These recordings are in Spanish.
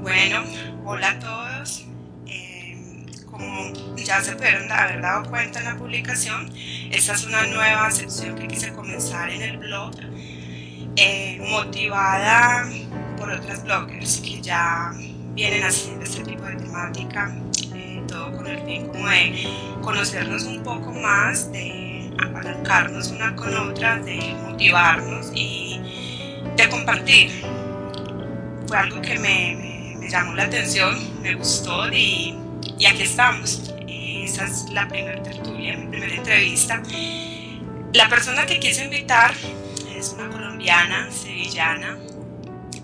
Bueno, hola a todos. Eh, como ya se pudieron haber dado cuenta en la publicación, esta es una nueva sección que quise comenzar en el blog, eh, motivada por otras bloggers que ya vienen haciendo este tipo de temática, eh, todo con el fin como de conocernos un poco más, de apalancarnos una con otra, de motivarnos y de compartir. Fue algo que me, me, llamó la atención, me gustó y, y aquí estamos. esa es la primera tertulia, mi primera entrevista. La persona que quise invitar es una colombiana, sevillana,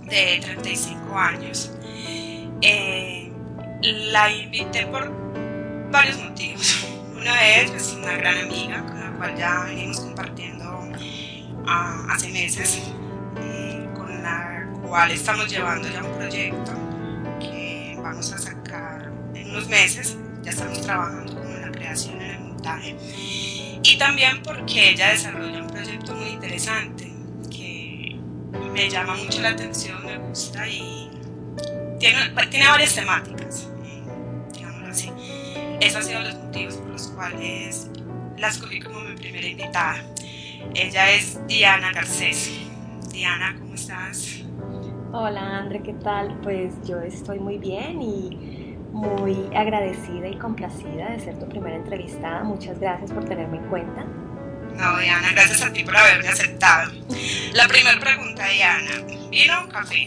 de 35 años. Eh, la invité por varios motivos. Una es una gran amiga con la cual ya venimos compartiendo uh, hace meses, eh, con la cual estamos llevando ya un proyecto que vamos a sacar en unos meses. Ya estamos trabajando con la creación en el montaje. Y también porque ella desarrolla un proyecto muy interesante que me llama mucho la atención, me gusta y tiene, tiene varias temáticas, digámoslo así. Esos han sido los motivos por los cuales la escogí como mi primera invitada. Ella es Diana Garcés. Diana, ¿cómo estás? Hola, André, ¿qué tal? Pues yo estoy muy bien y muy agradecida y complacida de ser tu primera entrevistada. Muchas gracias por tenerme en cuenta. No, Diana, gracias a ti por haberme aceptado. La primera pregunta, Diana, ¿vino o café?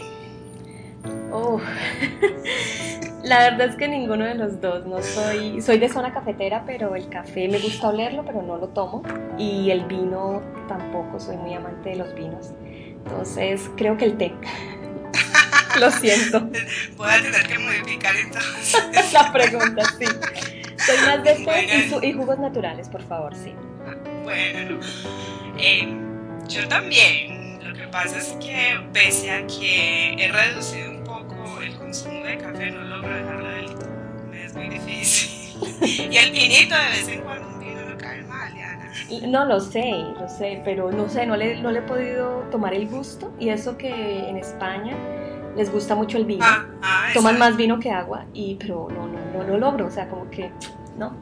Oh. La verdad es que ninguno de los dos. No soy, soy de zona cafetera, pero el café me gusta olerlo, pero no lo tomo. Y el vino tampoco, soy muy amante de los vinos. Entonces creo que el té. Lo siento. Voy a tener que modificar entonces. La pregunta, sí. Soy más de té y, jugos naturales, por favor, sí. Bueno, eh, yo también. Lo que pasa es que pese a que he reducido el consumo de café, no logro dejarlo del todo, me es muy difícil. y el vinito de vez en cuando un vino no cae mal. No lo sé, lo sé, pero no sé, no le, no le he podido tomar el gusto y eso que en España les gusta mucho el vino. Ah, ah, Toman más vino que agua, y, pero no, no, no lo logro, o sea, como que, ¿no?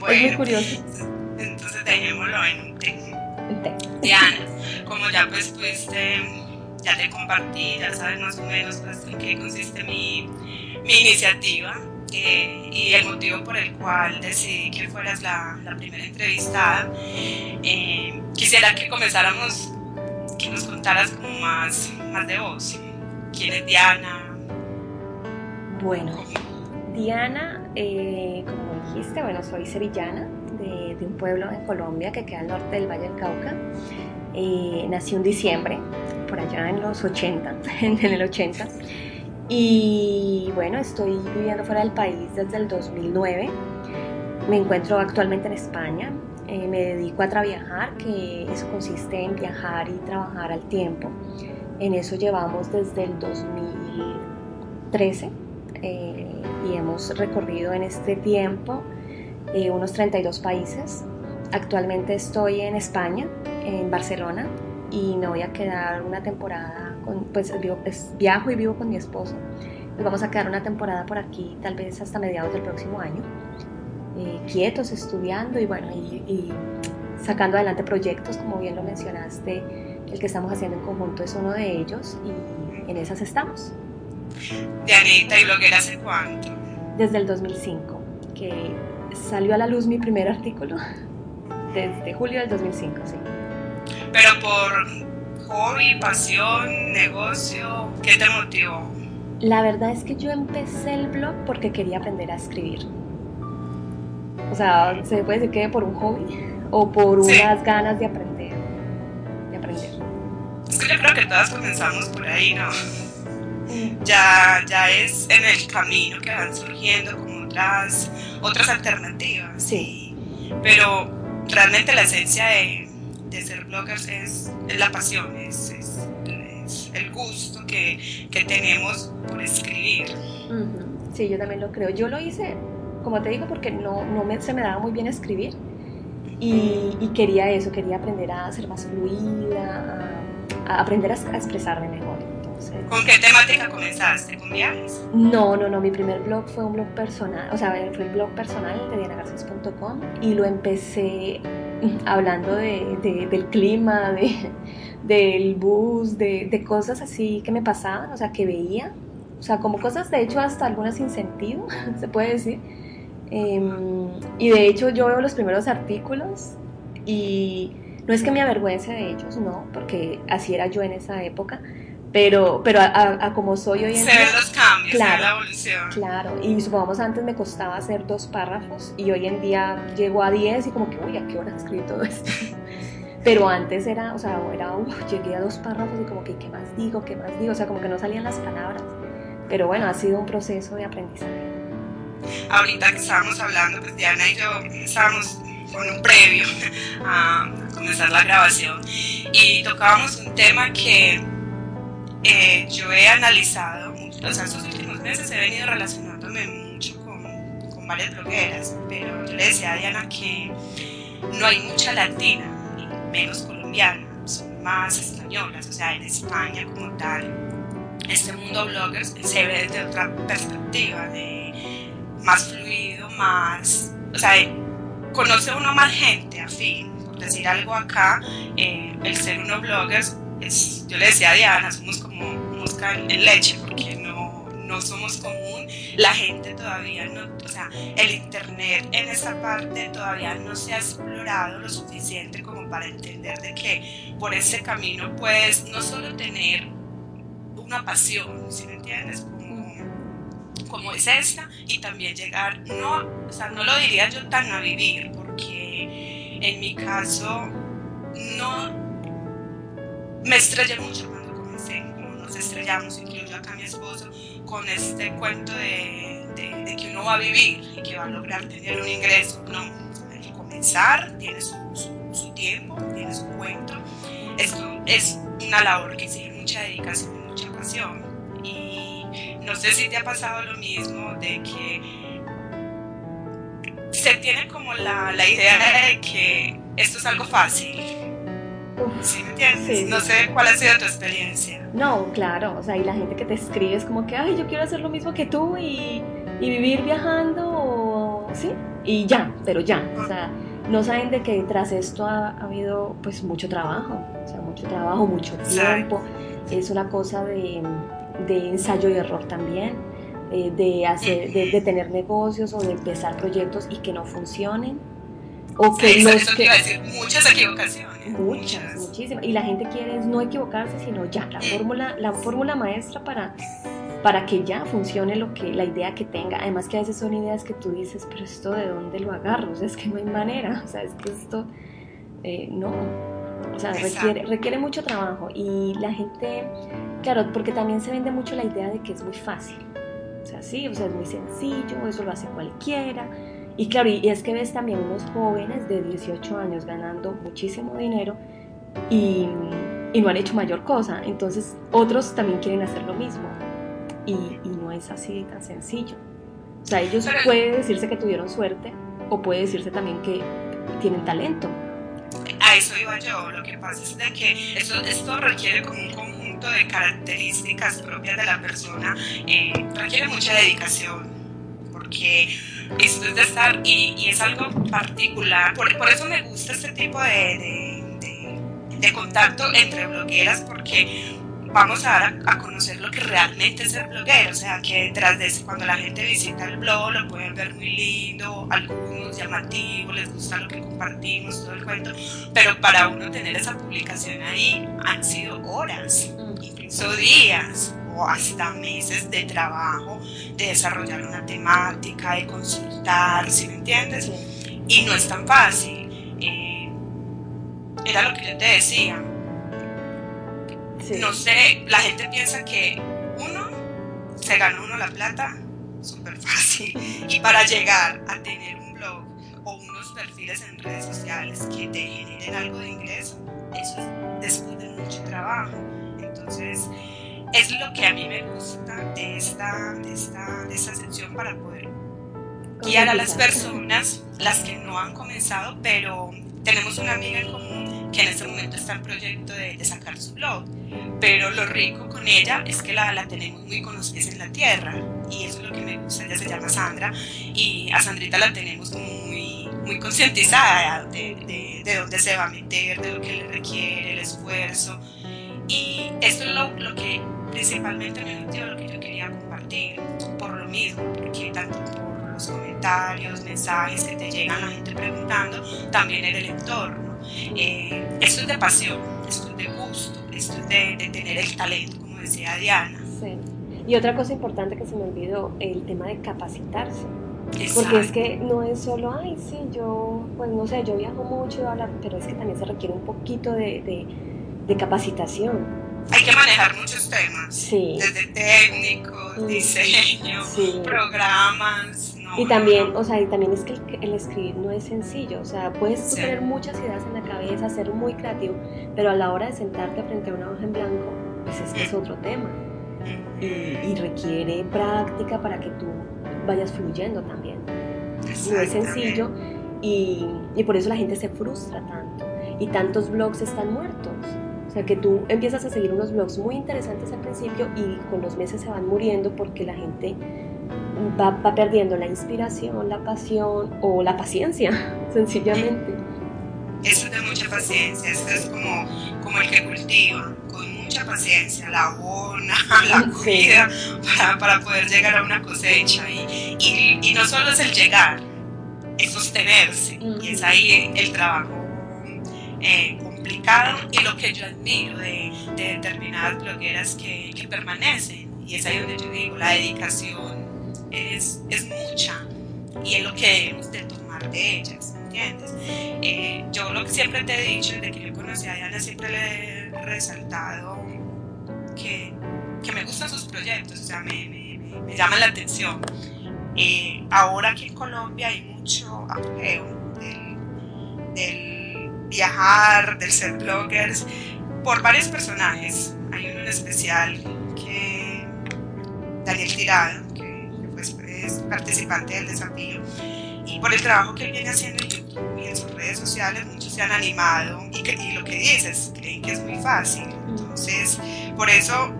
bueno, es muy curioso. Entonces dejémoslo en un té. Un té. Diana, como ya pues pudiste ya te compartí, ya sabes más o menos pues, en qué consiste mi, mi iniciativa eh, y el motivo por el cual decidí que fueras la, la primera entrevistada. Eh, quisiera que comenzáramos, que nos contaras como más, más de vos. ¿Quién es Diana? Bueno, Diana, eh, como dijiste, bueno, soy sevillana de, un pueblo en Colombia que queda al norte del Valle del Cauca. nací en diciembre por allá en los 80, en el 80. Y bueno, estoy viviendo fuera del país desde el 2009. Me encuentro actualmente en España. Eh, me dedico a trabajar, que eso consiste en viajar y trabajar al tiempo. En eso llevamos desde el 2013 eh, y hemos recorrido en este tiempo eh, unos 32 países. Actualmente estoy en España, en Barcelona, y me voy a quedar una temporada, con, pues, pues, viajo y vivo con mi esposo. Nos vamos a quedar una temporada por aquí, tal vez hasta mediados del próximo año, eh, quietos, estudiando y bueno, y, sacando adelante proyectos, como bien lo mencionaste, el que estamos haciendo en conjunto es uno de ellos y en esas estamos. Dianita, ¿y bloguera hace cuánto? Desde el 2005, que salió a la luz mi primer artículo, desde julio del 2005, sí. Pero por hobby, pasión, negocio, ¿qué te motivó? La verdad es que yo empecé el blog porque quería aprender a escribir. O sea, se puede decir que por un hobby o por unas ganas de aprender. Es que yo creo que todas comenzamos por ahí, ¿no? Ya, ya es en el camino que van surgiendo como otras, otras alternativas. Sí. Pero realmente la esencia de, de ser bloggers es, la pasión, es, el gusto que, que, tenemos por escribir. Sí, yo también lo creo. Yo lo hice, como te digo, porque no, no me, se me daba muy bien escribir y, y, quería eso, quería aprender a ser más fluida, aprender a, expresarme mejor. ¿Con qué temática comenzaste? ¿Con viajes? No, no, no. Mi primer blog fue un blog personal, o sea, fue el blog personal de dianagarces.com y lo empecé hablando de, del clima, de, del bus, de, de, cosas así que me pasaban, o sea, que veía. O sea, como cosas, de hecho, hasta algunas sin sentido, se puede decir. Em, y de hecho, yo veo los primeros artículos y no es que me avergüence de ellos, no, porque así era yo en esa época, pero, pero a, como soy hoy en día... Se ven los cambios, claro, la evolución. Claro, y supongamos antes me costaba hacer dos párrafos y hoy en día llego a diez y como que, uy, ¿a qué hora escribí todo esto? Pero antes era, o sea, era, llegué a dos párrafos y como que, ¿qué más digo? ¿Qué más digo? O sea, como que no salían las palabras. Pero bueno, ha sido un proceso de aprendizaje. Ahorita que estábamos hablando, pues Diana y yo estábamos con un previo a comenzar la grabación y tocábamos un tema que eh, yo he analizado, o sea, estos últimos meses he venido relacionándome mucho con, con varias blogueras, pero yo le decía a Diana que no hay mucha latina, menos colombiana, son más españolas, o sea, en España como tal, este mundo bloggers se ve desde otra perspectiva, de más fluido, más, o sea, conoce uno más gente afín, por decir algo acá, eh, el ser uno bloggers, es, yo le decía a Diana, somos como mosca en leche, porque no, no somos común, la gente todavía no, o sea, el internet en esa parte todavía no se ha explorado lo suficiente como para entender de que por ese camino puedes no solo tener una pasión, si me entiendes? Como, es esta, y también llegar, no, o sea, no lo diría yo tan a vivir, porque en mi caso no me estrellé mucho cuando comencé, como nos estrellamos, incluyo acá a mi esposo, con este cuento de, de, que uno va a vivir y que va a lograr tener un ingreso. No, hay que comenzar, tiene su, su, tiempo, tiene su cuento. Esto es una labor que exige mucha dedicación mucha pasión. No sé si te ha pasado lo mismo de que se tiene como la, la idea de que esto es algo fácil. ¿Sí me entiendes? no sé cuál ha sido tu experiencia. No, claro, o sea, y la gente que te escribe es como que, ay, yo quiero hacer lo mismo que tú y, y vivir viajando, ¿sí? Y ya, pero ya, o sea, no saben de que tras esto ha, ha habido pues mucho trabajo, o sea, mucho trabajo, mucho tiempo es una cosa de, de ensayo y error también, eh, de, hacer, de, tener negocios o de empezar proyectos y que no funcionen. O que los que, decir, muchas equivocaciones. Muchas, muchísimas. Y la gente quiere no equivocarse, sino ya, la fórmula, la fórmula maestra para, para que ya funcione lo que, la idea que tenga. Además que a veces son ideas que tú dices, pero esto de dónde lo agarro, o sea, es que no hay manera, o sea, es que esto, eh, no, o sea, requiere, requiere mucho trabajo y la gente, claro, porque también se vende mucho la idea de que es muy fácil. O sea, sí, o sea, es muy sencillo, eso lo hace cualquiera. Y claro, y es que ves también unos jóvenes de 18 años ganando muchísimo dinero y, y no han hecho mayor cosa. Entonces, otros también quieren hacer lo mismo. Y, y no es así tan sencillo. O sea, ellos puede decirse que tuvieron suerte o puede decirse también que tienen talento a eso iba yo. Lo que pasa es de que esto, esto requiere como un conjunto de características propias de la persona, eh, requiere mucha dedicación, porque esto es de estar, y, es algo particular, por, por, eso me gusta este tipo de, de, de contacto entre blogueras, porque vamos a dar a, conocer lo que realmente es el bloguero, o sea, que detrás de eso, cuando la gente visita el blog, lo pueden ver muy lindo, algunos llamativos, les gusta lo que compartimos, todo el cuento, pero para uno tener esa publicación ahí han sido horas, incluso días o hasta meses de trabajo, de desarrollar una temática, de consultar, ¿sí me entiendes? Y no es tan fácil. Eh, era lo que yo te decía, no sé, la gente piensa que uno se gana uno la plata súper fácil. Y para llegar a tener un blog o unos perfiles en redes sociales que te generen algo de ingreso, eso es después de mucho trabajo. Entonces, es lo que a mí me gusta de esta, de esta, de esta sección para poder guiar a las personas, las que no han comenzado, pero tenemos una amiga en común que en este momento está en proyecto de, sacar su blog. Pero lo rico con ella es que la, la tenemos muy con los pies en la tierra y eso es lo que me gusta. Ella se llama Sandra y a Sandrita la tenemos como muy, muy concientizada de, de, de, dónde se va a meter, de lo que le requiere, el esfuerzo. Y esto es lo, lo que principalmente me motivó, lo que yo quería compartir por lo mismo, porque tanto por los comentarios, mensajes que te llegan, la gente preguntando, también el entorno. Eh, esto es de pasión, esto es de gusto, esto es de, tener el talento, como decía Diana. Sí. Y otra cosa importante que se me olvidó, el tema de capacitarse. Porque es que no es solo, ay, sí, yo, pues no sé, yo viajo mucho, pero es que también se requiere un poquito de, de, de capacitación hay que manejar muchos temas, sí. desde técnicos, mm. diseño, programas. Y también, o sea, y también es que el, escribir no es sencillo, o sea, puedes tener muchas ideas en la cabeza, ser muy creativo, pero a la hora de sentarte frente a una hoja en blanco, pues es que es mm. otro tema mm. y, requiere práctica para que tú vayas fluyendo también. No es sencillo y, y por eso la gente se frustra tanto y tantos blogs están muertos sea, que tú empiezas a seguir unos blogs muy interesantes al principio y con los meses se van muriendo porque la gente va, va perdiendo la inspiración, la pasión o la paciencia, sencillamente. Eso es de mucha paciencia, eso es como, como el que cultiva, con mucha paciencia, la abona, la cuida para, para, poder llegar a una cosecha. Y, y, y, no solo es el llegar, es sostenerse. Y es ahí el trabajo eh, y lo que yo admiro de, determinadas blogueras que, que, permanecen. Y es ahí donde yo digo, la dedicación es, es mucha y es lo que debemos de tomar de ellas, ¿entiendes? Eh, yo lo que siempre te he dicho, desde que yo conocí a Diana, siempre le he resaltado que, que me gustan sus proyectos, o sea, me, me, me llaman la atención. Eh, ahora aquí en Colombia hay mucho apogeo del, del viajar, del ser bloggers, por varios personajes. Hay uno en especial que Daniel Tirado, es participante del desafío, y por el trabajo que él viene haciendo en YouTube y en sus redes sociales, muchos se han animado y, y lo que dices, creen que es muy fácil. Entonces, por eso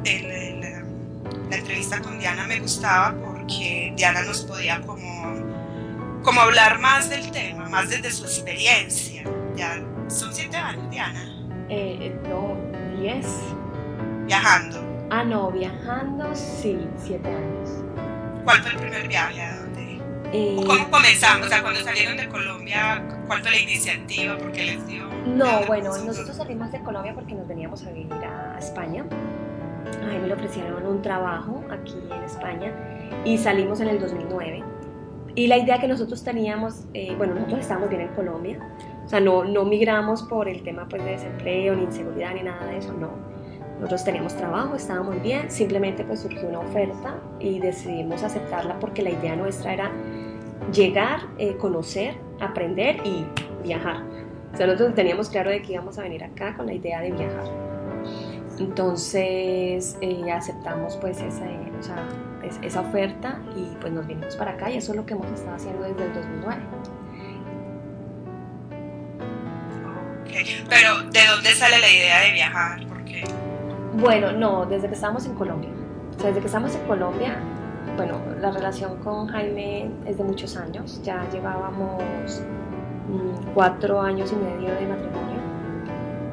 la entrevista con Diana me gustaba porque Diana nos podía como, como hablar más del tema, más desde su experiencia. Ya son siete años, Diana. Eh, no, diez. Viajando. Ah, no, viajando sí, siete años. ¿Cuál fue el primer viaje? ¿A dónde? Eh, ¿Cómo comenzamos? O sea, cuando salieron de Colombia, ¿cuál fue la iniciativa? ¿Por qué les dio? No, bueno, nosotros salimos de Colombia porque nos veníamos a vivir a España. A mí me ofrecieron un trabajo aquí en España y salimos en el 2009. Y la idea que nosotros teníamos, eh, bueno, nosotros estábamos bien en Colombia, o sea, no, no migramos por el tema pues, de desempleo, ni inseguridad, ni nada de eso, no. Nosotros teníamos trabajo, estábamos bien, simplemente pues surgió una oferta y decidimos aceptarla porque la idea nuestra era llegar, eh, conocer, aprender y viajar. O nosotros teníamos claro de que íbamos a venir acá con la idea de viajar. Entonces eh, aceptamos pues esa, esa oferta y pues nos vinimos para acá y eso es lo que hemos estado haciendo desde el 2009. Pero, ¿de dónde sale la idea de viajar? Bueno, no, desde que estábamos en Colombia. O sea, desde que estamos en Colombia, bueno, la relación con Jaime es de muchos años. Ya llevábamos mm, cuatro años y medio de matrimonio.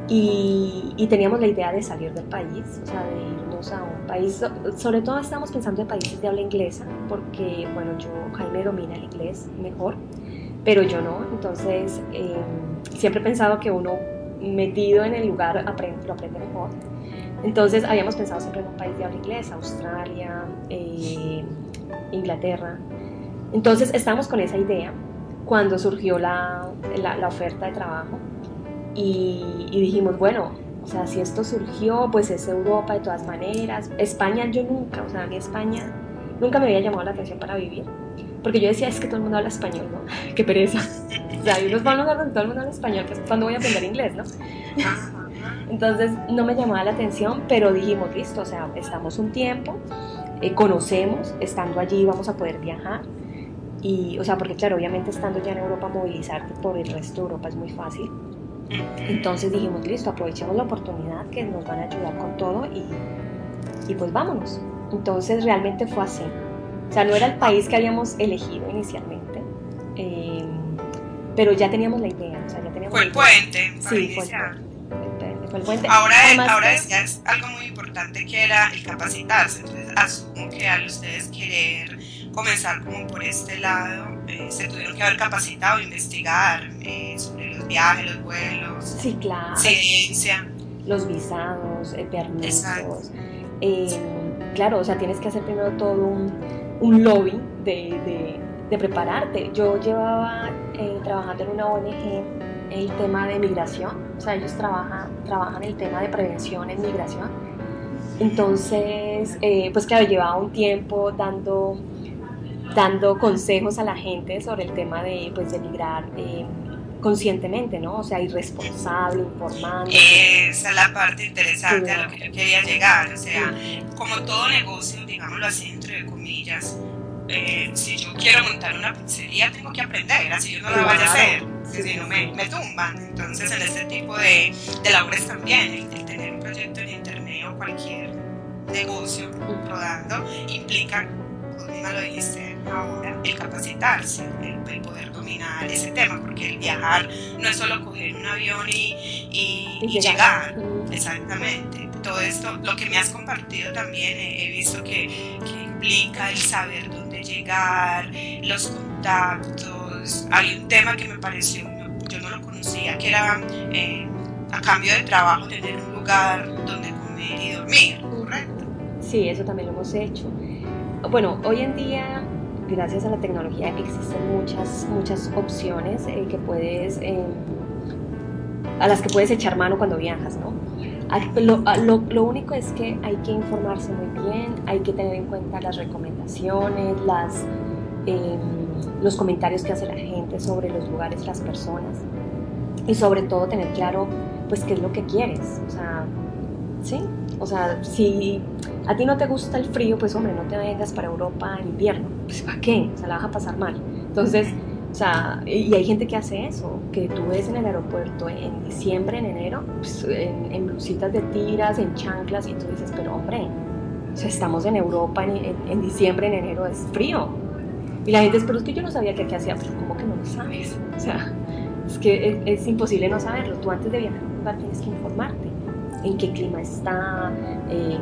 Y, teníamos la idea de salir del país, o sea, de irnos a un país, sobre todo estábamos pensando en países de habla inglesa, porque, bueno, yo, Jaime domina el inglés mejor, pero yo no, entonces eh, siempre he pensado que uno metido en el lugar lo aprende mejor. Entonces habíamos pensado siempre en un país de habla inglesa, Australia, eh, Inglaterra. Entonces estábamos con esa idea cuando surgió la, la, oferta de trabajo y, dijimos, bueno, o sea, si esto surgió, pues es Europa de todas maneras. España yo nunca, o sea, a mí España nunca me había llamado la atención para vivir. Porque yo decía, es que todo el mundo habla español, ¿no? Qué pereza. O sea, hay unos van donde todo el mundo habla español, que es cuando voy a aprender inglés, ¿no? Entonces no me llamaba la atención, pero dijimos, listo, o sea, estamos un tiempo, eh, conocemos, estando allí vamos a poder viajar. Y, o sea, porque claro, obviamente estando ya en Europa, movilizarte por el resto de Europa es muy fácil. Entonces dijimos, listo, aprovechemos la oportunidad que nos van a ayudar con todo y, y pues vámonos. Entonces realmente fue así. O sea, no era el país que habíamos elegido inicialmente, eh, pero ya teníamos la idea. O sea, ya teníamos fue el puente. Sí, fue el puente. Ahora, ahora decías algo muy importante que era el capacitarse. Entonces, asumo que al ustedes querer comenzar como por este lado, eh, se tuvieron que haber capacitado, investigar eh, sobre los viajes, los vuelos, sí, claro. ciencia. Los visados, eh, permisos. claro, o sea, tienes que hacer primero todo un, un lobby de, de, de, prepararte. Yo llevaba trabajando en una ONG el tema de migración, o sea, ellos trabajan, trabajan el tema de prevención en migración. Entonces, pues claro, llevaba un tiempo dando dando consejos a la gente sobre el tema de, pues, de migrar eh, conscientemente, ¿no? O sea, irresponsable, informando. Esa es la parte interesante a lo que yo quería llegar. O sea, como todo negocio, digámoslo así, entre comillas, eh, si yo quiero montar una pizzería, tengo que aprender, así yo no la vaya a hacer, si no me, me, tumban. Entonces, en este tipo de, de labores también, el, tener un proyecto en internet o cualquier negocio rodando implica, tú misma lo dijiste, ahora el capacitarse, el, poder dominar ese tema, porque el viajar no es solo coger un avión y, llegar. exactamente. Todo esto, lo que me has compartido también, he, visto que, implica el saber dónde llegar, los contactos. Hay un tema que me pareció, yo no lo conocía, que era eh, a cambio de trabajo tener un lugar donde comer y dormir, ¿correcto? Sí, eso también lo hemos hecho. Bueno, hoy en día gracias a la tecnología existen muchas, muchas opciones eh, que puedes, eh, a las que puedes echar mano cuando viajas, ¿no? Lo, lo, único es que hay que informarse muy bien, hay que tener en cuenta las recomendaciones, las, em, los comentarios que hace la gente sobre los lugares, las personas y sobre todo tener claro pues qué es lo que quieres, o sea, ¿sí? O sea, si a ti no te gusta el frío, pues hombre, no te vengas para Europa en invierno. Pues ¿para qué? O sea, la vas a pasar mal. Entonces, o sea, y hay gente que hace eso, que tú ves en el aeropuerto en diciembre, en enero, pues, en, blusitas de tiras, en chanclas, y tú dices, pero hombre, o sea, estamos en Europa en, diciembre, en enero, es frío. Y la gente dice, pero es que yo no sabía que aquí hacía, pero ¿cómo que no lo sabes? O sea, es que es, imposible no saberlo. Tú antes de viajar a un lugar tienes que informarte en qué clima está, eh,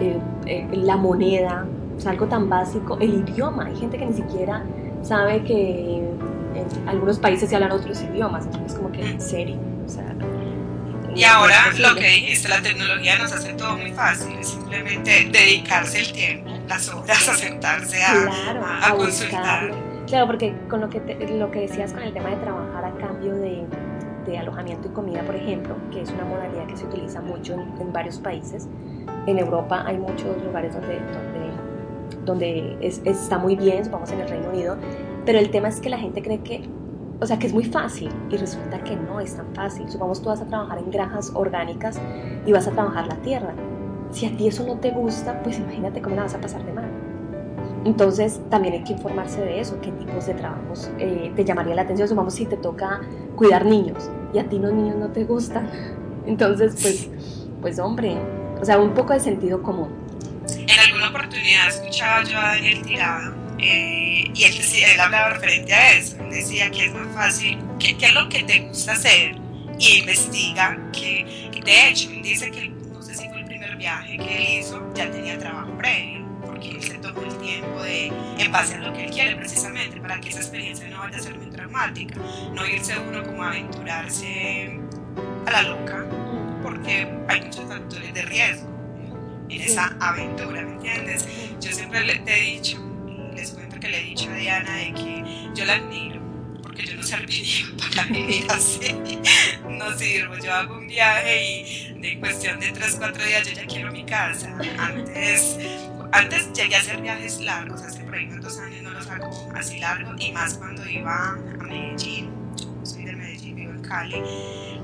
eh, eh, la moneda, o algo tan básico, el idioma. Hay gente que ni siquiera sabe que en algunos países se hablan otros idiomas, entonces como que en serio. O sea, y ahora lo que dijiste, la tecnología nos hace todo muy fácil, es simplemente dedicarse el tiempo, las horas a sentarse a, a, consultar. Claro, porque con lo que, lo que decías con el tema de trabajar a cambio de, de alojamiento y comida, por ejemplo, que es una modalidad que se utiliza mucho en, varios países. En Europa hay muchos lugares donde, donde, donde está muy bien, supongamos en el Reino Unido, pero el tema es que la gente cree que, o sea, que es muy fácil y resulta que no es tan fácil. Supongamos tú vas a trabajar en granjas orgánicas y vas a trabajar la tierra. Si a ti eso no te gusta, pues imagínate cómo la vas a pasar de mal. Entonces también hay que informarse de eso, qué tipos de trabajos eh, te llamaría la atención. Supongamos si te toca cuidar niños y a ti los niños no te gustan. Entonces, pues, pues hombre, o sea, un poco de sentido común. En alguna oportunidad escuchaba yo a Daniel Tirado eh, y él, él hablaba referente a eso. Él decía que es más fácil, que, qué es lo que te gusta hacer y investiga. Que, de hecho, él dice que el viaje que él hizo, ya tenía trabajo previo porque él se tomó el tiempo de, en base a lo que él quiere precisamente, para que esa experiencia no vaya a ser muy traumática, no irse uno como a aventurarse a la loca, porque hay muchos factores de riesgo en esa aventura, ¿me entiendes? Yo siempre le, te he dicho, les cuento que le he dicho a Diana de que yo la admiro, porque yo no serviría para vivir así, no sirvo, yo hago un viaje y de cuestión de 3, 4 días yo ya quiero mi casa, antes antes llegué a hacer viajes largos, hace por ahí dos años no los hago así largos, y más cuando iba a Medellín, soy de Medellín, vivo en Cali,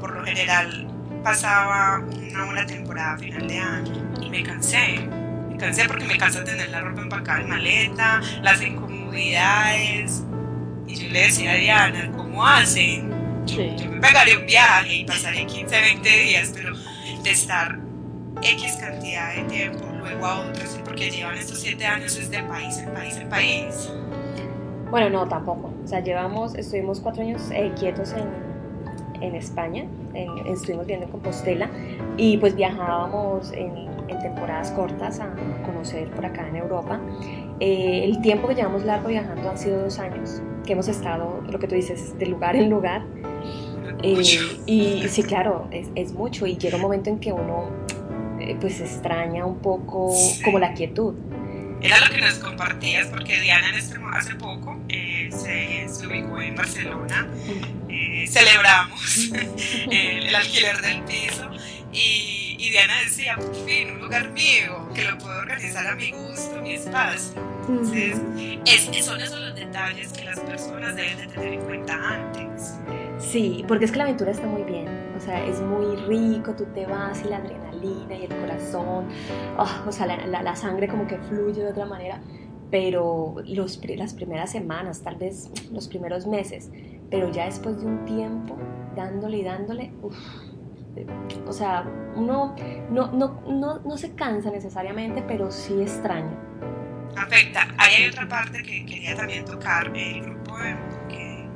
por lo general pasaba una buena temporada a final de año y me cansé. Me cansé porque me cansa tener la ropa empacada en maleta, las incomodidades. Y yo le decía a Diana, ¿cómo hacen? Yo, me pegaré un viaje y pasaré 15, 20 días, pero de estar X cantidad de tiempo, luego a otros, porque llevan estos 7 años es de país en país en país. Bueno, no, tampoco. O sea, llevamos, estuvimos cuatro años eh, quietos en, en España, estuvimos viendo en Compostela y pues viajábamos en, temporadas cortas a conocer por acá en Europa. Eh, el tiempo que llevamos largo viajando han sido dos años, que hemos estado, lo que tú dices, de lugar en lugar. Eh, y sí, claro, es, es, mucho y llega un momento en que uno eh, pues extraña un poco como la quietud. Era lo que nos compartías porque Diana en este, hace poco se, se, ubicó en Barcelona, celebramos el alquiler del piso y y Diana decía, por fin, un lugar mío, que lo puedo organizar a mi gusto, mi espacio. Entonces, es, son esos los detalles que las personas deben de tener en cuenta antes. Sí, porque es que la aventura está muy bien, o sea, es muy rico, tú te vas y la adrenalina y el corazón, oh, o sea, la, la, sangre como que fluye de otra manera, pero los, las primeras semanas, tal vez los primeros meses, pero ya después de un tiempo, dándole y dándole, uff, o sea, uno no, no, no, no se cansa necesariamente, pero sí extraña. Afecta. Ahí hay otra parte que quería también tocar. El grupo de,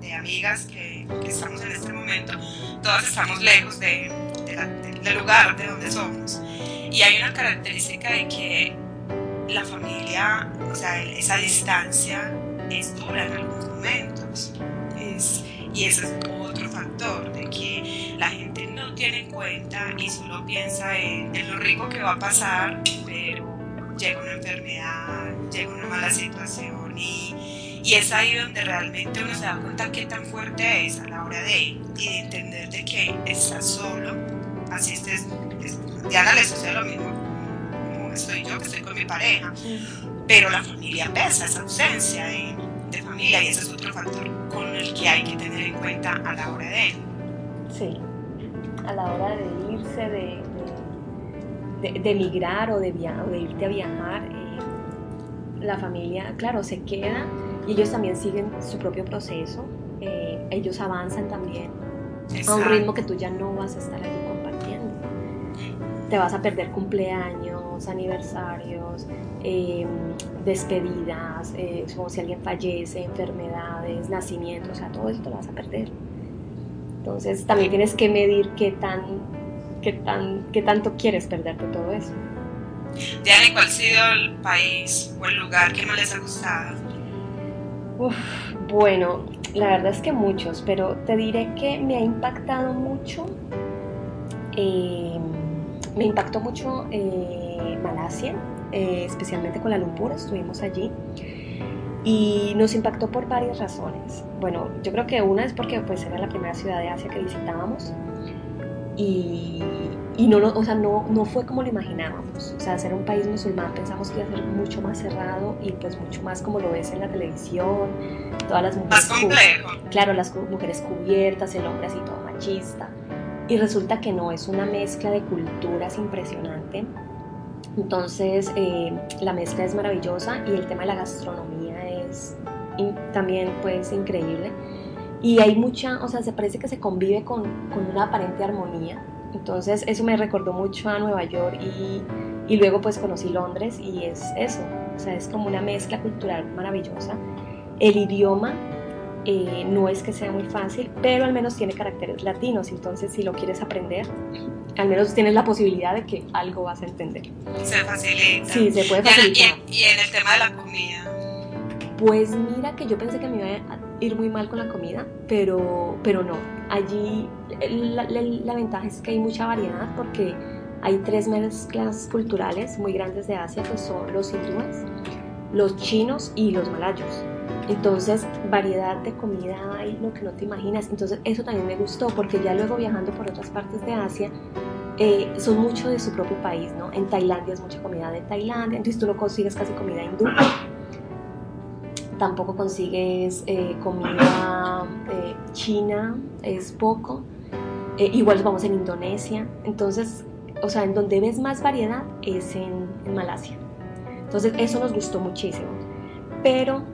de amigas que, que, estamos en este momento, todas estamos lejos de, del lugar de donde somos. Y hay una característica de que la familia, o sea, esa distancia es dura en algunos momentos. Es, y ese es otro factor de que la gente no tiene en cuenta y solo piensa en, lo rico que va a pasar, pero llega una enfermedad, llega una mala situación y, es ahí donde realmente uno se da cuenta qué tan fuerte es a la hora de, y de entender de que estás solo, así estés, Diana le sucede lo mismo como estoy yo, que estoy con mi pareja, pero la familia pesa, esa ausencia de, de familia y ese es otro factor con el que hay que tener en cuenta a la hora de... Sí, a la hora de irse, de, de, emigrar o de, de irte a viajar, eh, la familia, claro, se queda y ellos también siguen su propio proceso, eh, ellos avanzan también a un ritmo que tú ya no vas a estar allí compartiendo. Te vas a perder cumpleaños, aniversarios, em, despedidas, eh, como si alguien fallece, enfermedades, nacimientos, o sea, todo eso te lo vas a perder. Entonces también tienes que medir qué, tan, qué, tan, qué tanto quieres perderte todo eso. Diana, ¿cuál ha sido el país o el lugar que más les ha gustado? Uf, bueno, la verdad es que muchos, pero te diré que me ha impactado mucho, eh, me impactó mucho eh, Malasia, eh, especialmente con la Lumpur, estuvimos allí y nos impactó por varias razones. Bueno, yo creo que una es porque pues era la primera ciudad de Asia que visitábamos y, y no, o sea, no, no fue como lo imaginábamos. O sea, ser un país musulmán pensamos que iba a ser mucho más cerrado y pues mucho más como lo ves en la televisión, todas las mujeres... Más complejo. Claro, las mujeres cubiertas, el hombre así todo machista. Y resulta que no, es una mezcla de culturas impresionante. Entonces, eh, la mezcla es maravillosa y el tema de la gastronomía es también pues increíble. Y hay mucha, o sea, se parece que se convive con, con una aparente armonía. Entonces, eso me recordó mucho a Nueva York y, y luego pues conocí Londres y es eso, o sea, es como una mezcla cultural maravillosa. El idioma eh, no es que sea muy fácil, pero al menos tiene caracteres latinos, entonces si lo quieres aprender, al menos tienes la posibilidad de que algo vas a entender. Se facilita. Sí, se puede facilitar. Y, en el tema de la comida. Pues mira que yo pensé que me iba a ir muy mal con la comida, pero, pero no. Allí la, la ventaja es que hay mucha variedad porque hay tres mezclas culturales muy grandes de Asia que son los hindúes, los chinos y los malayos. Entonces, variedad de comida hay lo que no te imaginas. Entonces, eso también me gustó porque ya luego viajando por otras partes de Asia, eh, son mucho de su propio país, ¿no? En Tailandia es mucha comida de Tailandia, entonces tú no consigues casi comida hindú. Tampoco consigues eh, comida eh, china, es poco. igual vamos en Indonesia. Entonces, o sea, en donde ves más variedad es en, en Malasia. Entonces, eso nos gustó muchísimo. Pero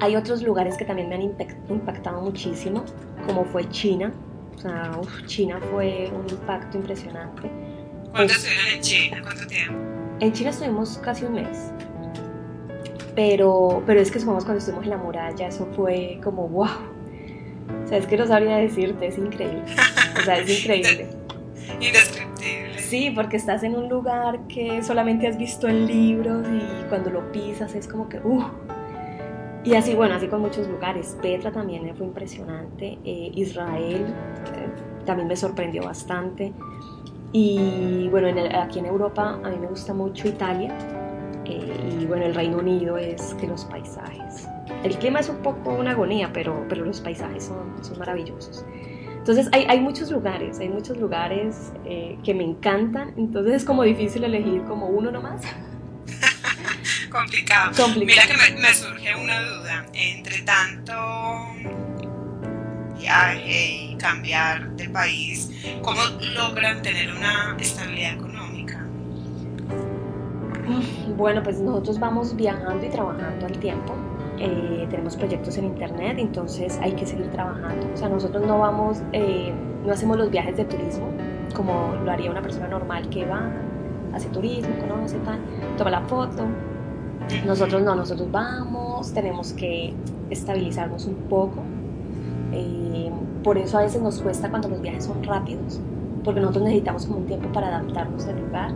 Hay otros lugares que también me han impactado muchísimo, como fue China. O sea, China fue un impacto impresionante. ¿Cuánto estuvieron en China? ¿Cuánto tiempo? En China estuvimos casi un mes. Pero, pero es que supongamos cuando estuvimos en la muralla, eso fue como wow. O sea, es que no sabría decirte, es increíble. O sea, es increíble. Indescriptible. Sí, porque estás en un lugar que solamente has visto en libros y cuando lo pisas es como que, uh. Y así, bueno, así con muchos lugares. Petra también fue impresionante. Eh, Israel eh, también me sorprendió bastante. Y bueno, aquí en Europa a mí me gusta mucho Italia. Eh, y bueno, el Reino Unido es que los paisajes. El clima es un poco una agonía, pero, pero los paisajes son, son maravillosos. Entonces hay, hay, muchos lugares, hay muchos lugares eh, que me encantan, entonces es como difícil elegir como uno nomás. Complicado. Mira que me, surge una duda, entre tanto viaje y cambiar de país, ¿cómo logran tener una estabilidad económica? Bueno, pues nosotros vamos viajando y trabajando al tiempo. Eh, tenemos proyectos en internet, entonces hay que seguir trabajando. O sea, nosotros no vamos, eh, no hacemos los viajes de turismo como lo haría una persona normal que va, hace turismo, conoce tal, toma la foto. Nosotros no, nosotros vamos, tenemos que estabilizarnos un poco. Eh, por eso a veces nos cuesta cuando los viajes son rápidos, porque nosotros necesitamos como un tiempo para adaptarnos al lugar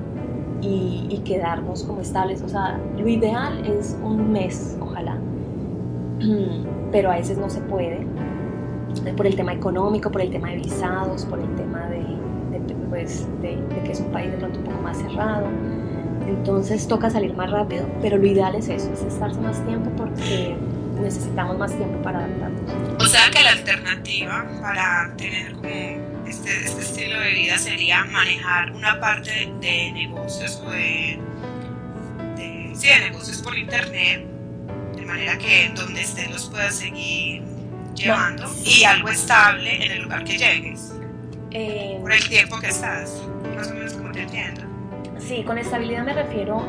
y, y quedarnos como estables. O sea, lo ideal es un mes, ojalá, pero a veces no se puede por el tema económico, por el tema de visados, por el tema de, pues, de, que es un país de pronto un poco más cerrado. Entonces toca salir más rápido, pero lo ideal es eso, es estarse más tiempo porque necesitamos más tiempo para adaptarnos. O sea que la alternativa para tener como este, este estilo de vida sería manejar una parte de, negocios o de, de, sí, de negocios por internet de manera que donde estés los puedas seguir llevando y algo estable en el lugar que llegues. Eh, por el tiempo que estás, más o menos como te entiendo. Sí, con estabilidad me refiero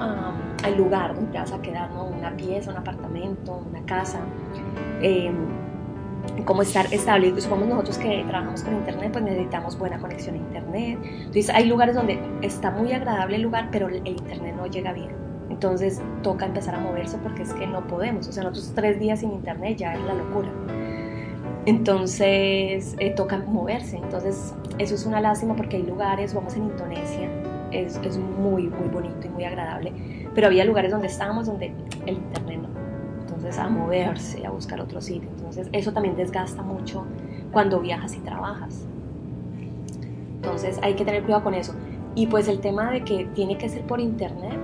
al lugar donde vas a quedar, ¿no? Una pieza, un apartamento, una casa. Eh, cómo estar estable. Supongamos nosotros que trabajamos con internet, pues necesitamos buena conexión a internet. Entonces hay lugares donde está muy agradable el lugar, pero el internet no llega bien. Entonces toca empezar a moverse porque es que no podemos. O sea, nosotros tres días sin internet ya es la locura. Entonces eh, toca moverse. Entonces eso es una lástima porque hay lugares, vamos en Indonesia, es, es, muy, muy bonito y muy agradable. Pero había lugares donde estábamos donde el internet. Entonces a moverse, a buscar otro sitio. Entonces eso también desgasta mucho cuando viajas y trabajas. Entonces hay que tener cuidado con eso. Y pues el tema de que tiene que ser por internet,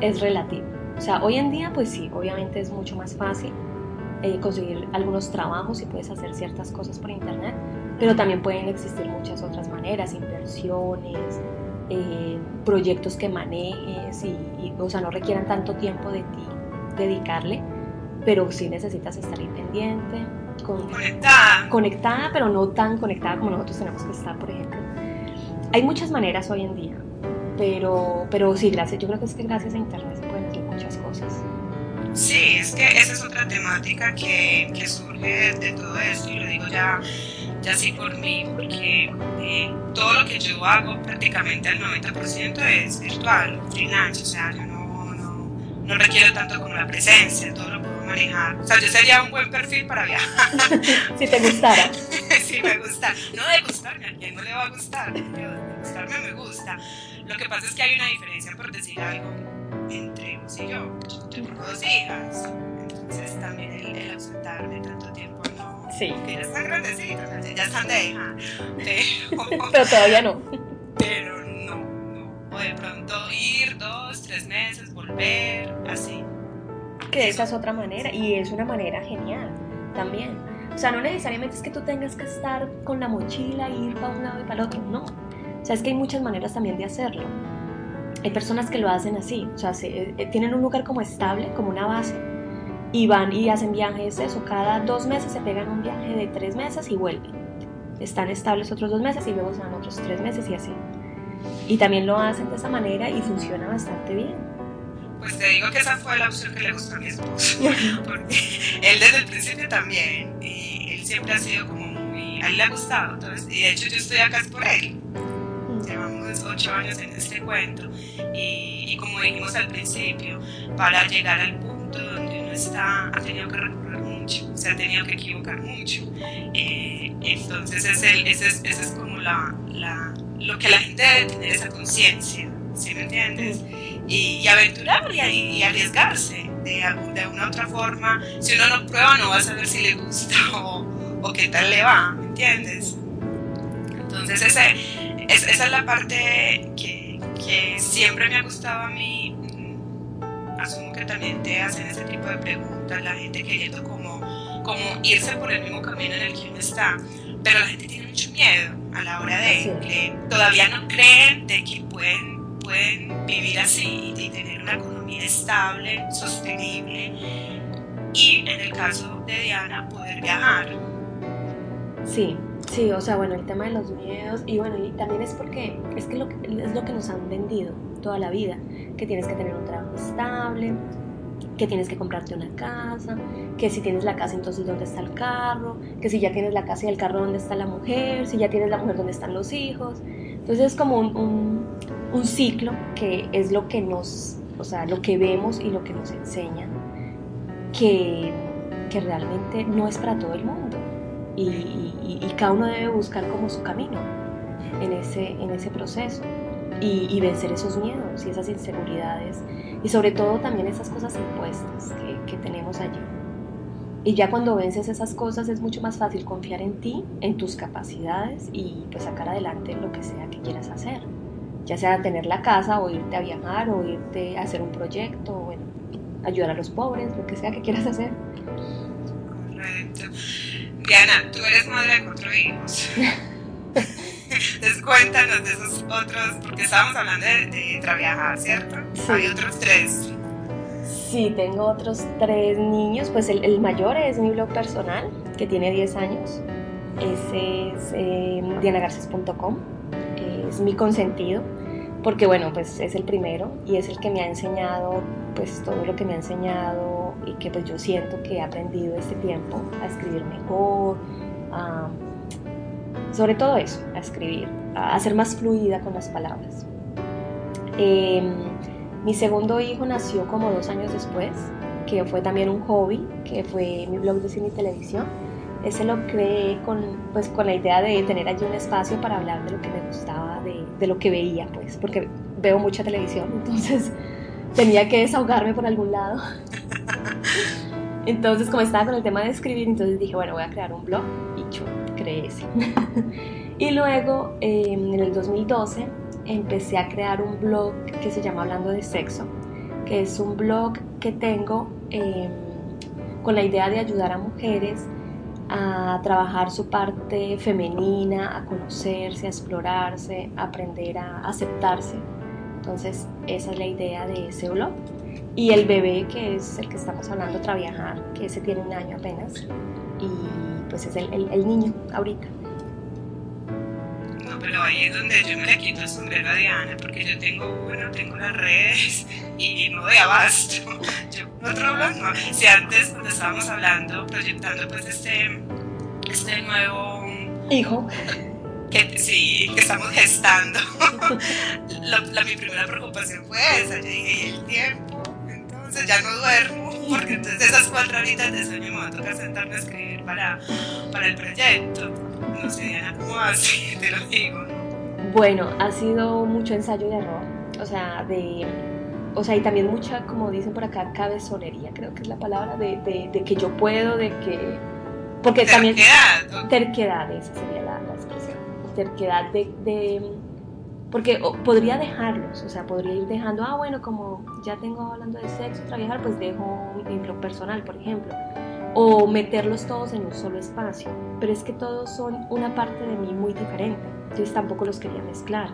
es relativo. O sea, hoy en día, pues sí, obviamente es mucho más fácil eh, conseguir algunos trabajos y puedes hacer ciertas cosas por internet, pero también pueden existir muchas otras maneras, inversiones, eh, proyectos que manejes y, o sea, no requieran tanto tiempo de ti dedicarle, pero sí necesitas estar ahí pendiente, conectada. conectada, pero no tan conectada como nosotros tenemos que estar, por ejemplo. Hay muchas maneras hoy en día pero, pero sí, gracias, yo creo que es que gracias a Internet se pueden hacer muchas cosas. Sí, es que esa es otra temática que, que surge de todo esto y lo digo ya, ya sí por mí, porque eh, todo lo que yo hago prácticamente el 90% es virtual, freelance, o sea, yo no, no, no requiero tanto como la presencia, todo lo manejar. O sea, yo sería un buen perfil para viajar. si te gustara. sí, me gusta. No de gustarme, a quien no le va a gustar, de gustarme me gusta lo que pasa es que hay una diferencia, por decir algo, entre vos y yo. Yo tengo dos hijas, entonces también el, el ausentarme tanto tiempo no. Sí. Que ya están grandecitas, ya están de hija. Pero, pero todavía no. Pero no, no. O de pronto ir dos, tres meses, volver, así. Que esa es otra manera, y es una manera genial también. O sea, no necesariamente es que tú tengas que estar con la mochila e ir para un lado y para el otro, no o sea, es que hay muchas maneras también de hacerlo. Hay personas que lo hacen así, o sea, eh, eh, tienen un lugar como estable, como una base, y van y hacen viajes, eso, cada dos meses se pegan un viaje de tres meses y vuelven. Están estables otros dos meses y luego se van otros tres meses y así. Y también lo hacen de esa manera y funciona bastante bien. Pues te digo que esa fue la opción que le gustó a mi esposo, porque él desde el principio también, y él siempre ha sido como muy, a él le ha gustado, entonces, y de hecho yo estoy acá es por él. Llevamos ocho años en este cuento y, y como dijimos al principio, para llegar al punto donde uno está, ha tenido que recorrer mucho, se ha tenido que equivocar mucho. Eh, entonces ese, ese, ese es como la, la, lo que la gente debe tener esa conciencia, ¿sí me entiendes? Y, y aventurar y, y arriesgarse de, de una u otra forma. Si uno no prueba no va a saber si le gusta o, o qué tal le va, ¿me entiendes? Entonces ese, es, esa es la parte que, que siempre me ha gustado a mí asumo que también te hacen ese tipo de preguntas, la gente queriendo como, como irse por el mismo camino en el que uno está, pero la gente tiene mucho miedo a la hora de, que todavía no creen de que pueden, pueden vivir así y tener una economía estable, sostenible y en el caso de Diana poder viajar. Sí, sí, o sea, bueno, el tema de los miedos y bueno, y también es porque es que, lo que es lo que nos han vendido toda la vida, que tienes que tener un trabajo estable, que tienes que comprarte una casa, que si tienes la casa entonces dónde está el carro, que si ya tienes la casa y el carro dónde está la mujer, si ya tienes la mujer dónde están los hijos. Entonces es como un, un, un ciclo que es lo que nos, o sea, lo que vemos y lo que nos enseñan, que, que realmente no es para todo el mundo. Y, cada uno debe buscar como su camino en ese, en ese proceso y, y, vencer esos miedos y esas inseguridades y sobre todo también esas cosas impuestas que, que tenemos allí. Y ya cuando vences esas cosas es mucho más fácil confiar en ti, en tus capacidades y pues sacar adelante lo que sea que quieras hacer. Ya sea tener la casa o irte a viajar o irte a hacer un proyecto o bueno, ayudar a los pobres, lo que sea que quieras hacer. Correcto. Diana, tú eres madre de cuatro hijos. Entonces cuéntanos de esos otros, porque estábamos hablando de, de traviajar, ¿cierto? Sí. Hay otros tres. Sí, tengo otros tres niños. Pues el, el mayor es mi blog personal, que tiene 10 años. Ese es eh, dianagarces.com. Es mi consentido, porque bueno, pues es el primero y es el que me ha enseñado pues todo lo que me ha enseñado y que pues yo siento que he aprendido este tiempo a escribir mejor, sobre todo eso, a escribir, a ser más fluida con las palabras. Eh, mi segundo hijo nació como dos años después, que fue también un hobby, que fue mi blog de cine y televisión. Ese lo creé con, pues, con la idea de tener allí un espacio para hablar de lo que me gustaba, de, de lo que veía, pues, porque veo mucha televisión, entonces tenía que desahogarme por algún lado. Entonces, como estaba con el tema de escribir, entonces dije, bueno, voy a crear un blog y yo creé ese. y luego, eh, en el 2012, empecé a crear un blog que se llama Hablando de Sexo, que es un blog que tengo eh, con la idea de ayudar a mujeres a trabajar su parte femenina, a conocerse, a explorarse, a aprender a aceptarse. Entonces, esa es la idea de ese blog. Y el bebé, que es el que estamos hablando, Traviajar, que ese tiene un año apenas, y pues es el, el, el niño ahorita. Pero ahí es donde yo me le quito el sombrero a Diana, porque yo tengo uno, tengo las redes y no doy abasto. Yo otro blog no. Si antes, cuando estábamos hablando, proyectando pues este, este nuevo hijo que sí, que estamos gestando. la, la, mi primera preocupación fue esa. Yo dije, ¿y el tiempo? Entonces ya no duermo, porque entonces esas cuatro horitas de sueño me va a tocar sentarme a escribir para, para el proyecto. No sé, Diana, ¿cómo así? Te lo digo. Bueno, ha sido mucho ensayo y error. O sea, de. O sea, y también mucha, como dicen por acá, cabezonería, creo que es la palabra, de, de, de que yo puedo, de que. Porque terquedad, también. ¿no? Terquedad, esa sería la, la expresión. Terquedad de, de porque podría dejarlos, o sea, podría ir dejando, ah, bueno, como ya tengo hablando de sexo, trabajar, pues dejo mi blog personal, por ejemplo, o meterlos todos en un solo espacio, pero es que todos son una parte de mí muy diferente, entonces tampoco los quería mezclar.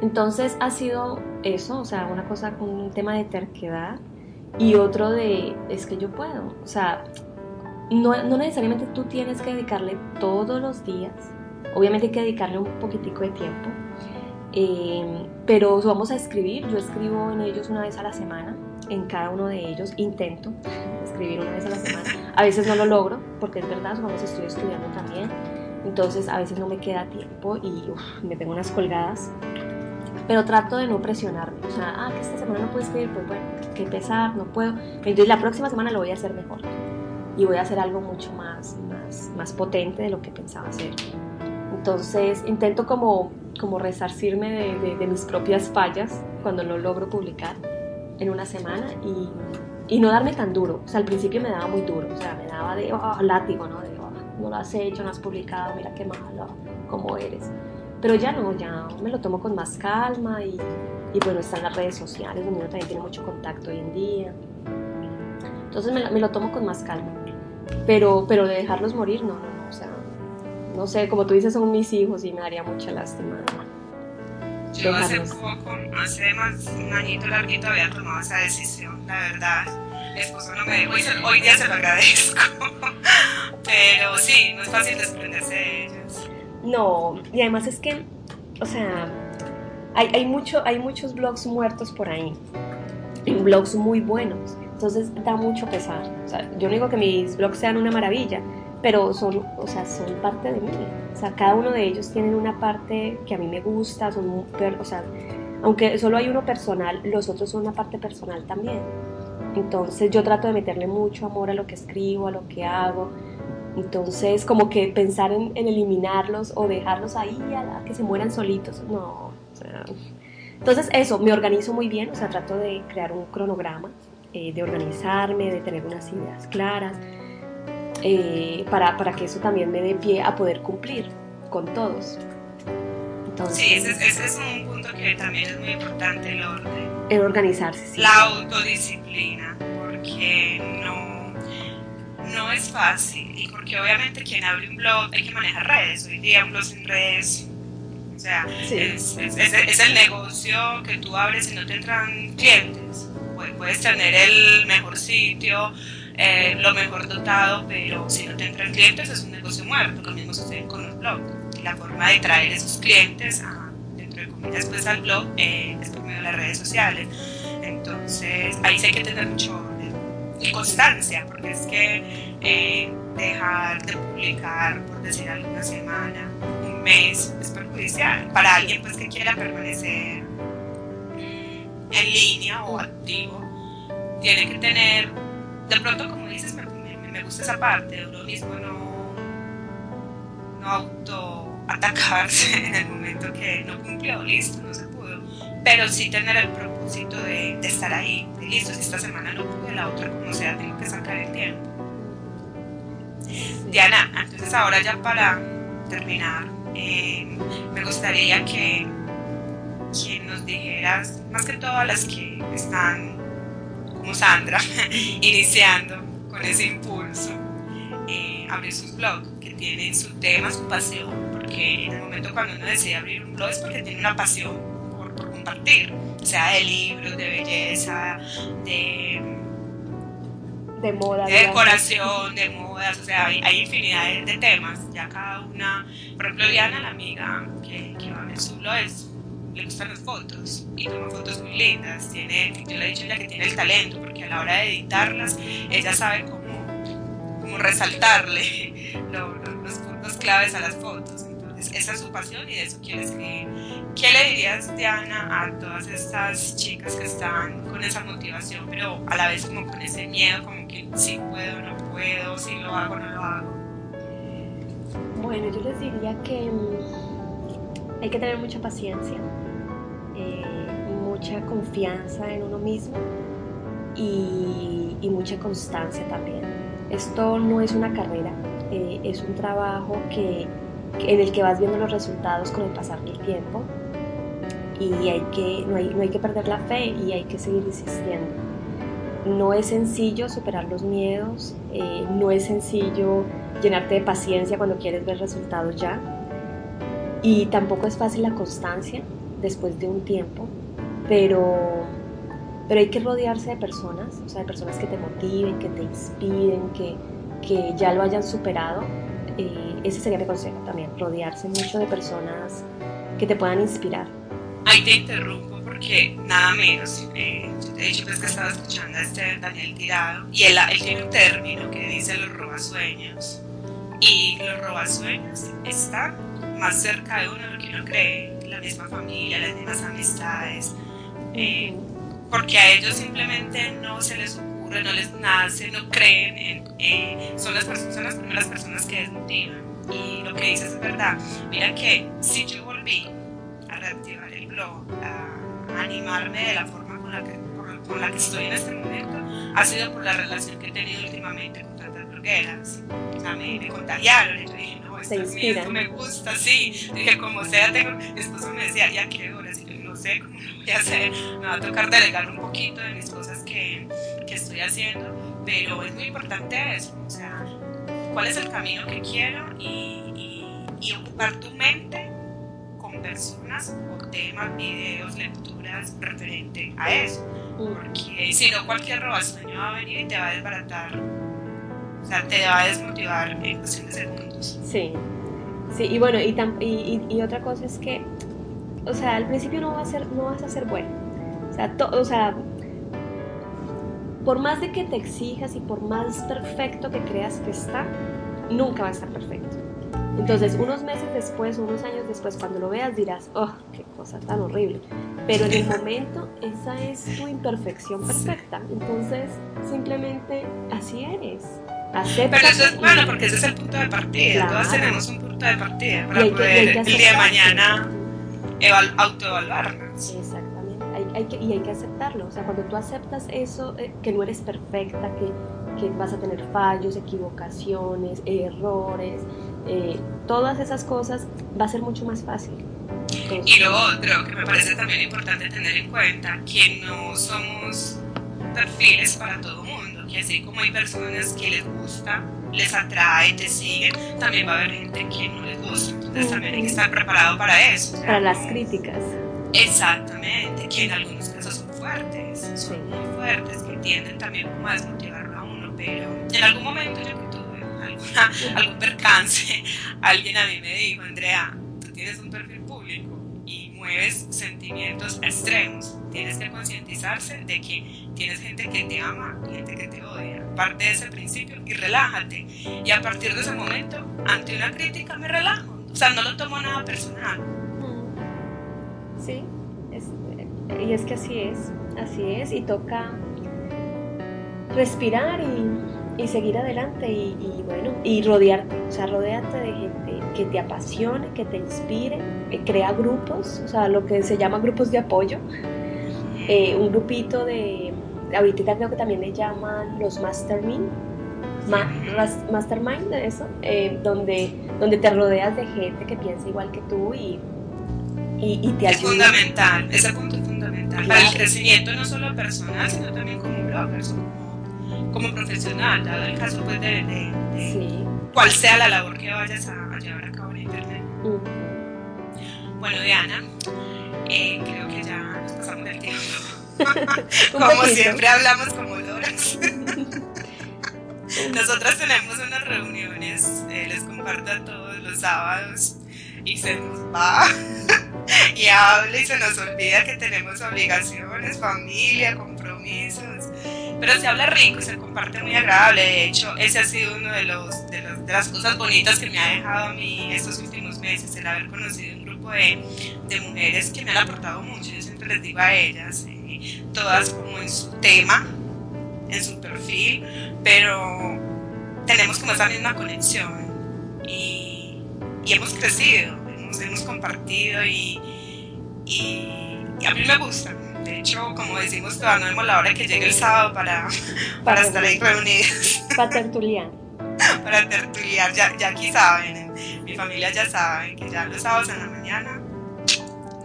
Entonces ha sido eso, o sea, una cosa con un tema de terquedad y otro de, es que yo puedo, o sea, no, no necesariamente tú tienes que dedicarle todos los días, obviamente hay que dedicarle un poquitico de tiempo, Eh, pero vamos a escribir, yo escribo en ellos una vez a la semana, en cada uno de ellos intento escribir una vez a la semana. A veces no lo logro, porque es verdad, vamos, estoy estudiando también, entonces a veces no me queda tiempo y me tengo unas colgadas. Pero trato de no presionarme, o sea, ah, que esta semana no puedo escribir, pues bueno, que pesar, no puedo. Entonces la próxima semana lo voy a hacer mejor y voy a hacer algo mucho más, más, más potente de lo que pensaba hacer. Entonces intento como, como resarcirme de, de, mis propias fallas cuando no logro publicar en una semana y, y, no darme tan duro. O sea, al principio me daba muy duro, o sea, me daba de oh, látigo, ¿no? De oh, no lo has hecho, no has publicado, mira qué malo, cómo eres. Pero ya no, ya me lo tomo con más calma y, y bueno, están las redes sociales donde uno también tiene mucho contacto hoy en día. Entonces me, me lo tomo con más calma. Pero, pero de dejarlos morir, no, no, no, o sea, no sé, como tú dices, son mis hijos y me daría mucha lástima. Yo hace poco, hace más un añito larguito había tomado esa decisión, la verdad. Mi esposo no me dejó y hoy día se lo agradezco. Pero sí, no es fácil desprenderse de ellos. No, y además es que, o sea, hay, hay, mucho, hay muchos blogs muertos por ahí, blogs muy buenos entonces da mucho pesar. O sea, yo no digo que mis blogs sean una maravilla, pero son, o sea, son parte de mí. O sea, cada uno de ellos tienen una parte que a mí me gusta, son, o sea, aunque solo hay uno personal, los otros son una parte personal también. Entonces yo trato de meterle mucho amor a lo que escribo, a lo que hago. Entonces, como que pensar en, eliminarlos o dejarlos ahí a, que se mueran solitos, no. Entonces eso, me organizo muy bien, o sea, trato de crear un cronograma eh, de organizarme, de tener unas ideas claras, eh, para, para, que eso también me dé pie a poder cumplir con todos. Entonces, sí, ese, ese, es un punto que también es muy importante, el orden. El organizarse, sí. La autodisciplina, porque no, no es fácil y porque obviamente quien abre un blog hay que manejar redes. Hoy día un blog sin redes o sea, es, es, es, el negocio que tú abres y no te entran clientes puedes tener el mejor sitio, eh, lo mejor dotado, pero si no te entran clientes es un negocio muerto. Lo mismo sucede con los blogs. La forma de traer esos clientes, a, dentro de comillas, pues al blog eh, es por medio de las redes sociales. Entonces, ahí sí hay que tener mucho y constancia, porque es que eh, dejar de publicar, por decir alguna semana, un mes, es perjudicial para alguien pues que quiera permanecer en línea o activo, tiene que tener, de pronto como dices, me, me, gusta esa parte, de uno mismo no, no autoatacarse en el momento que no cumplió, listo, no se pudo, pero sí tener el propósito de, de estar ahí, de listo, si esta semana no pude, la otra como sea, tengo que sacar el tiempo. Diana, entonces ahora ya para terminar, eh, me gustaría que que nos dijeras, más que todas las que están como Sandra, iniciando con ese impulso, eh, abrir sus blogs, que tienen su tema, su pasión, porque en el momento cuando uno decide abrir un blog es porque tiene una pasión por, compartir, sea de libros, de belleza, de de moda, de decoración, de modas, o sea, hay, infinidad de, temas, ya cada una, por ejemplo, Diana, la amiga que, que va a ver su blog, es le gustan las fotos y toma fotos muy lindas. Tiene, yo le he dicho ya que tiene el talento, porque a la hora de editarlas, ella sabe cómo, cómo resaltarle los puntos claves a las fotos. Entonces, esa es su pasión y de eso quiere escribir. ¿Qué le dirías, Diana, a todas estas chicas que están con esa motivación, pero a la vez como con ese miedo, como que sí puedo, no puedo, si lo hago, no lo hago? Bueno, yo les diría que mm, hay que tener mucha paciencia eh, mucha confianza en uno mismo y, mucha constancia también. Esto no es una carrera, eh, es un trabajo que, en el que vas viendo los resultados con el pasar del tiempo y hay que, no, hay, no hay que perder la fe y hay que seguir insistiendo. No es sencillo superar los miedos, eh, no es sencillo llenarte de paciencia cuando quieres ver resultados ya y tampoco es fácil la constancia después de un tiempo, pero, pero hay que rodearse de personas, o sea, de personas que te motiven, que te inspiren, que, que ya lo hayan superado. Eh, ese sería mi consejo también, rodearse mucho de personas que te puedan inspirar, ahí te interrumpo porque nada menos, eh, yo te he dicho pues, que estaba escuchando a este Daniel Tirado y él, él tiene un término que dice los robasueños y los robasueños están más cerca de uno de lo que uno cree, la misma familia, las mismas amistades, eh, porque a ellos simplemente no se les ocurre, no les nace, no creen en, eh, son, las son las primeras personas que desmotivan. Y lo que dices es verdad. Mira que si yo volví a reactivar el blog, a animarme de la forma con la que, por, la que estoy en este momento, ha sido por la relación que he tenido últimamente con tantas blogueras. O sea, me, me contagiaron y yo dije, no, esto, me gusta, sí. Dije, como sea, tengo, mi esposo me decía, ya qué horas, y yo no sé cómo lo voy a hacer, me va a tocar delegar un poquito de mis cosas que, que estoy haciendo, pero es muy importante eso, o sea, cuál es el camino que quiero y, y, ocupar tu mente con personas o temas, videos, lecturas referente a eso. Mm. Porque si no, cualquier robasueño va a venir y te va a desbaratar. O sea, te va a desmotivar en cuestión de segundos. Sí, sí, y bueno, y, y, y, otra cosa es que, o sea, al principio no, va a ser, no vas a ser bueno. O sea, o sea, por más de que te exijas y por más perfecto que creas que está, nunca va a estar perfecto. Entonces, unos meses después, unos años después, cuando lo veas dirás, oh, qué cosa tan horrible. Pero en el momento, esa es tu imperfección perfecta. Entonces, simplemente así eres. Acepta Pero eso es bueno, porque ese es el punto de partida. Todas tenemos un punto de partida para poder el día de mañana autoevaluarnos. Exacto hay que, y hay que aceptarlo. O sea, cuando tú aceptas eso, eh, que no eres perfecta, que, que, vas a tener fallos, equivocaciones, errores, eh, todas esas cosas, va a ser mucho más fácil. y lo otro que me parece también importante tener en cuenta, que no somos perfiles para todo mundo, que así como hay personas que les gusta, les atrae, te siguen, también va a haber gente que no les gusta, entonces también hay que estar preparado para eso. para las críticas. Exactamente, que en algunos casos son fuertes, son muy fuertes, que tienden también como a desmotivarlo a uno, pero en algún momento yo que tuve alguna, algún percance, alguien a mí me dijo, Andrea, tú tienes un perfil sentimientos extremos, tienes que concientizarse de que tienes gente que te ama y gente que te odia. Parte de ese principio y relájate. Y a partir de ese momento, ante una crítica me relajo. O sea, no lo tomo nada personal Sí, y es que así es, así es, y toca respirar y, seguir adelante y, bueno, y rodearte, o sea, rodearte de gente que te apasione, que te inspire, eh, crea grupos, o sea, lo que se llama grupos de apoyo, eh, un grupito de, ahorita creo que también le llaman los mastermind, mastermind de eso, eh, donde, donde te rodeas de gente que piensa igual que tú y y, te ayuda. Es fundamental, ese punto es fundamental para el crecimiento no solo personal, sino también como blogger, como, como profesional, dado el caso pues, de, de, cuál sea la labor que vayas a, llevar a cabo en Internet. Bueno, Diana, eh, creo que ya nos pasamos del tiempo. como siempre hablamos como loras. Nosotras tenemos unas reuniones, eh, les comparto todos los sábados y se nos va y habla y se nos olvida que tenemos obligaciones, familia, compromisos. Pero se habla rico, se comparte muy agradable. De hecho, ese ha sido uno de, los, de, las cosas bonitas que me ha dejado a mí estos últimos meses, el haber conocido un grupo de, de mujeres que me han aportado mucho. Yo siempre les digo a ellas, eh, todas como en su tema, en su perfil, pero tenemos como esa misma conexión y, hemos crecido hemos compartido y, y, a mí me gusta. De hecho, como decimos, todavía no vemos la hora que llegue el sábado para, para, estar ahí reunidos. Para tertuliar. para tertuliar, ya, ya aquí saben, mi familia ya sabe que ya los sábados en la mañana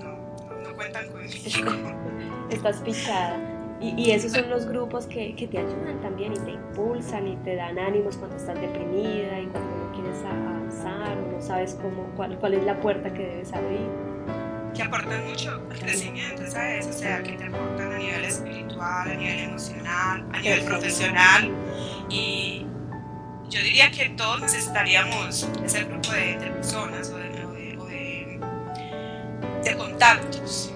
no, no, cuentan conmigo. Estás pichada. Y, y, esos son los grupos que, que, te ayudan también y te impulsan y te dan ánimos cuando estás deprimida y cuando no quieres avanzar o no sabes cómo, cuál, cuál es la puerta que debes abrir. Que aportan mucho al crecimiento, ¿sabes? O sea, que te aportan a nivel espiritual, a nivel emocional, a nivel profesional. Y yo diría que todos necesitaríamos ese grupo de, de personas o de, o de, de contactos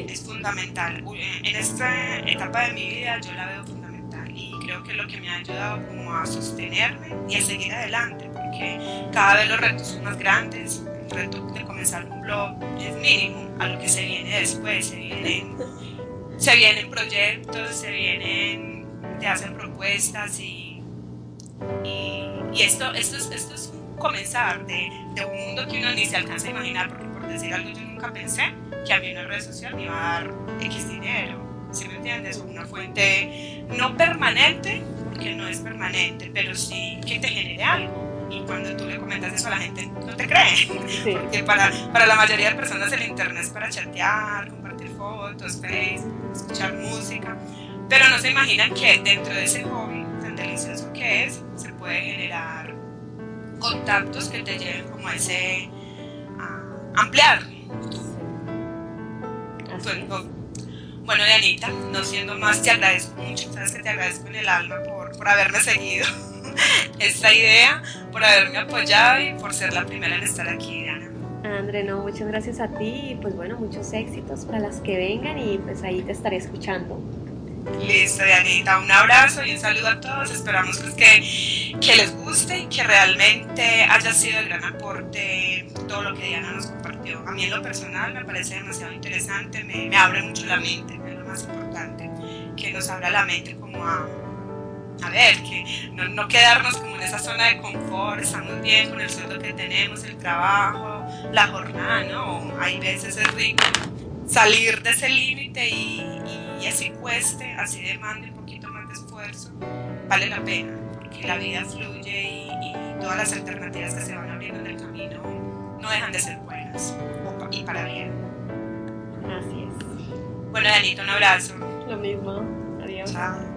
es fundamental. En esta etapa de mi vida yo la veo fundamental y creo que es lo que me ha ayudado como a sostenerme y a seguir adelante, porque cada vez los retos son más grandes. Reto de comenzar un blog es mínimo a lo que se viene después, se vienen, se vienen proyectos, se vienen, te hacen propuestas y, y, y esto, esto, es, esto es un comenzar de, de un mundo que uno ni se alcanza a imaginar, porque por decir algo yo nunca pensé que a mí una red social me iba a dar X dinero, ¿sí me entiendes? Una fuente no permanente, porque no es permanente, pero sí que te genere algo. Y cuando tú le comentas eso a la gente, no te cree. Porque para, para la mayoría de personas el internet es para chatear, compartir fotos, Facebook, escuchar música. Pero no se imaginan que dentro de ese hobby tan delicioso que es, se puede generar contactos que te lleven como a ese a ampliar. Bueno, Dianita, no siendo más, te agradezco mucho, sabes que te agradezco en el alma por, por haberme seguido esta idea, por haberme apoyado y por ser la primera en estar aquí, Diana. André, no, muchas gracias a ti y pues bueno, muchos éxitos para las que vengan y pues ahí te estaré escuchando. Listo, Dianita, un abrazo y un saludo a todos. Esperamos pues, que, que les guste y que realmente haya sido de gran aporte todo lo que Diana nos compartió. A mí en lo personal me parece demasiado interesante, me, me abre mucho la mente, que es lo más importante, que nos abra la mente como a, a ver, que no, no, quedarnos como en esa zona de confort, estamos bien con el sueldo que tenemos, el trabajo, la jornada, ¿no? Hay veces es rico salir de ese límite y, y, así cueste, así demande un poquito más de esfuerzo, vale la pena, porque la vida fluye y, y todas las alternativas que se van abriendo en el camino no dejan de ser buenas y para bien. Así es. Bueno, Danito, un abrazo. Lo mismo. Adiós. Chao.